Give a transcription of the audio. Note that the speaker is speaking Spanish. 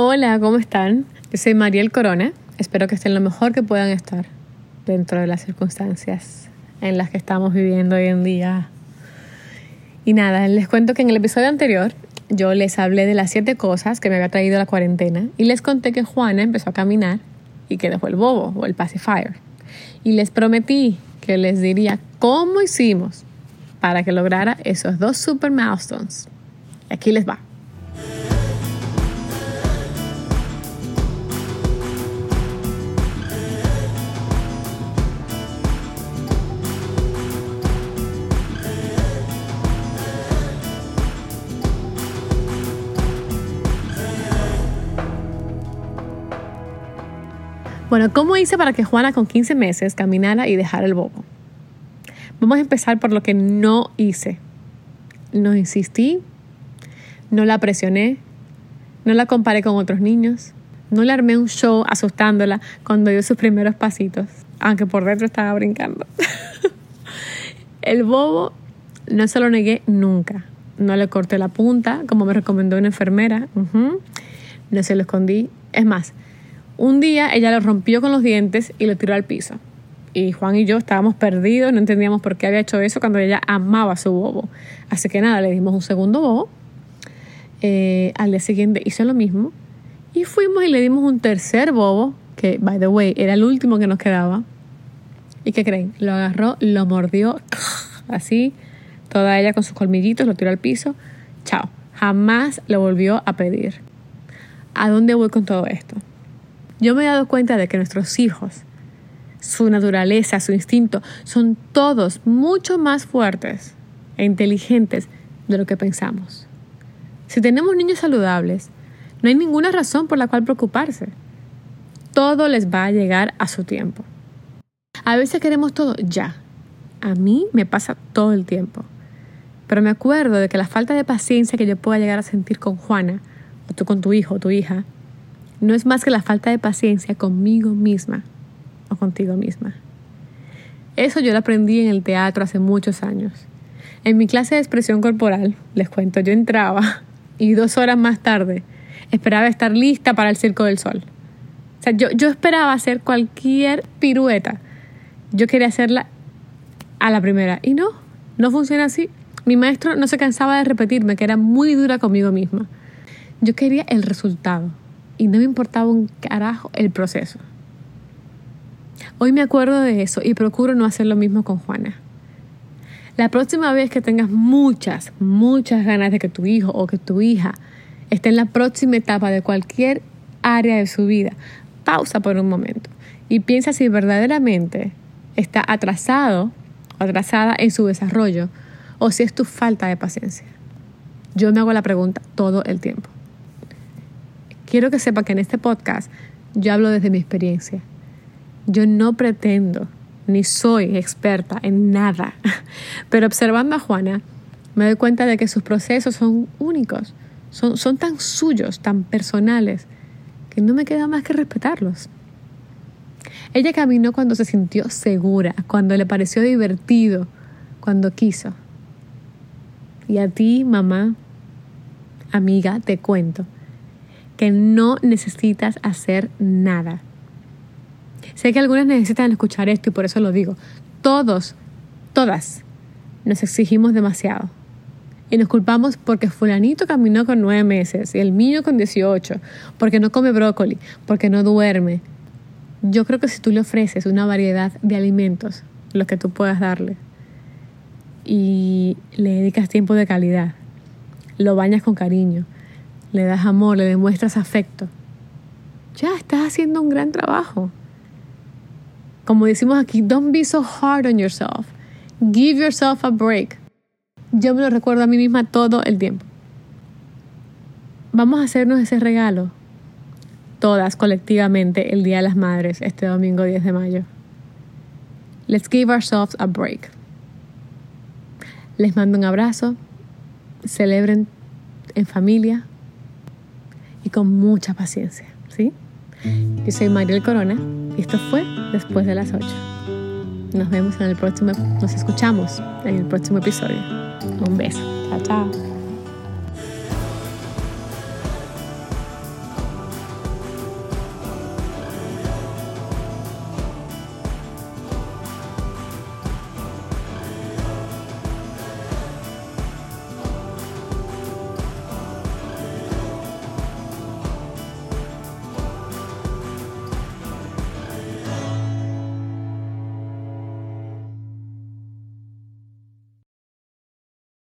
Hola, ¿cómo están? Yo soy Mariel Corona. Espero que estén lo mejor que puedan estar dentro de las circunstancias en las que estamos viviendo hoy en día. Y nada, les cuento que en el episodio anterior yo les hablé de las siete cosas que me había traído la cuarentena y les conté que Juana empezó a caminar y que dejó el bobo o el pacifier. Y les prometí que les diría cómo hicimos para que lograra esos dos super milestones. Aquí les va. Bueno, ¿cómo hice para que Juana con 15 meses caminara y dejara el bobo? Vamos a empezar por lo que no hice. No insistí, no la presioné, no la comparé con otros niños, no le armé un show asustándola cuando dio sus primeros pasitos, aunque por dentro estaba brincando. el bobo no se lo negué nunca. No le corté la punta, como me recomendó una enfermera. No se lo escondí. Es más, un día ella lo rompió con los dientes y lo tiró al piso. Y Juan y yo estábamos perdidos, no entendíamos por qué había hecho eso cuando ella amaba su bobo. Así que nada, le dimos un segundo bobo. Eh, al día siguiente hizo lo mismo. Y fuimos y le dimos un tercer bobo, que, by the way, era el último que nos quedaba. ¿Y qué creen? Lo agarró, lo mordió, así, toda ella con sus colmillitos, lo tiró al piso. Chao. Jamás lo volvió a pedir. ¿A dónde voy con todo esto? Yo me he dado cuenta de que nuestros hijos, su naturaleza, su instinto, son todos mucho más fuertes e inteligentes de lo que pensamos. Si tenemos niños saludables, no hay ninguna razón por la cual preocuparse. Todo les va a llegar a su tiempo. A veces queremos todo ya. A mí me pasa todo el tiempo. Pero me acuerdo de que la falta de paciencia que yo pueda llegar a sentir con Juana, o tú con tu hijo o tu hija, no es más que la falta de paciencia conmigo misma o contigo misma. Eso yo lo aprendí en el teatro hace muchos años. En mi clase de expresión corporal, les cuento, yo entraba y dos horas más tarde esperaba estar lista para el Circo del Sol. O sea, yo, yo esperaba hacer cualquier pirueta. Yo quería hacerla a la primera. Y no, no funciona así. Mi maestro no se cansaba de repetirme que era muy dura conmigo misma. Yo quería el resultado y no me importaba un carajo el proceso. Hoy me acuerdo de eso y procuro no hacer lo mismo con Juana. La próxima vez que tengas muchas, muchas ganas de que tu hijo o que tu hija esté en la próxima etapa de cualquier área de su vida, pausa por un momento y piensa si verdaderamente está atrasado o atrasada en su desarrollo o si es tu falta de paciencia. Yo me hago la pregunta todo el tiempo. Quiero que sepa que en este podcast yo hablo desde mi experiencia. Yo no pretendo ni soy experta en nada, pero observando a Juana me doy cuenta de que sus procesos son únicos, son, son tan suyos, tan personales, que no me queda más que respetarlos. Ella caminó cuando se sintió segura, cuando le pareció divertido, cuando quiso. Y a ti, mamá, amiga, te cuento que no necesitas hacer nada. Sé que algunas necesitan escuchar esto y por eso lo digo. Todos, todas, nos exigimos demasiado. Y nos culpamos porque fulanito caminó con nueve meses y el mío con 18, porque no come brócoli, porque no duerme. Yo creo que si tú le ofreces una variedad de alimentos, los que tú puedas darle, y le dedicas tiempo de calidad, lo bañas con cariño, le das amor, le demuestras afecto, ya estás haciendo un gran trabajo. Como decimos aquí, don't be so hard on yourself. Give yourself a break. Yo me lo recuerdo a mí misma todo el tiempo. Vamos a hacernos ese regalo, todas colectivamente, el Día de las Madres, este domingo 10 de mayo. Let's give ourselves a break. Les mando un abrazo. Celebren en familia, y con mucha paciencia, ¿sí? Yo soy Mariel Corona y esto fue Después de las 8. Nos vemos en el próximo, nos escuchamos en el próximo episodio. Un beso. Chao, chao.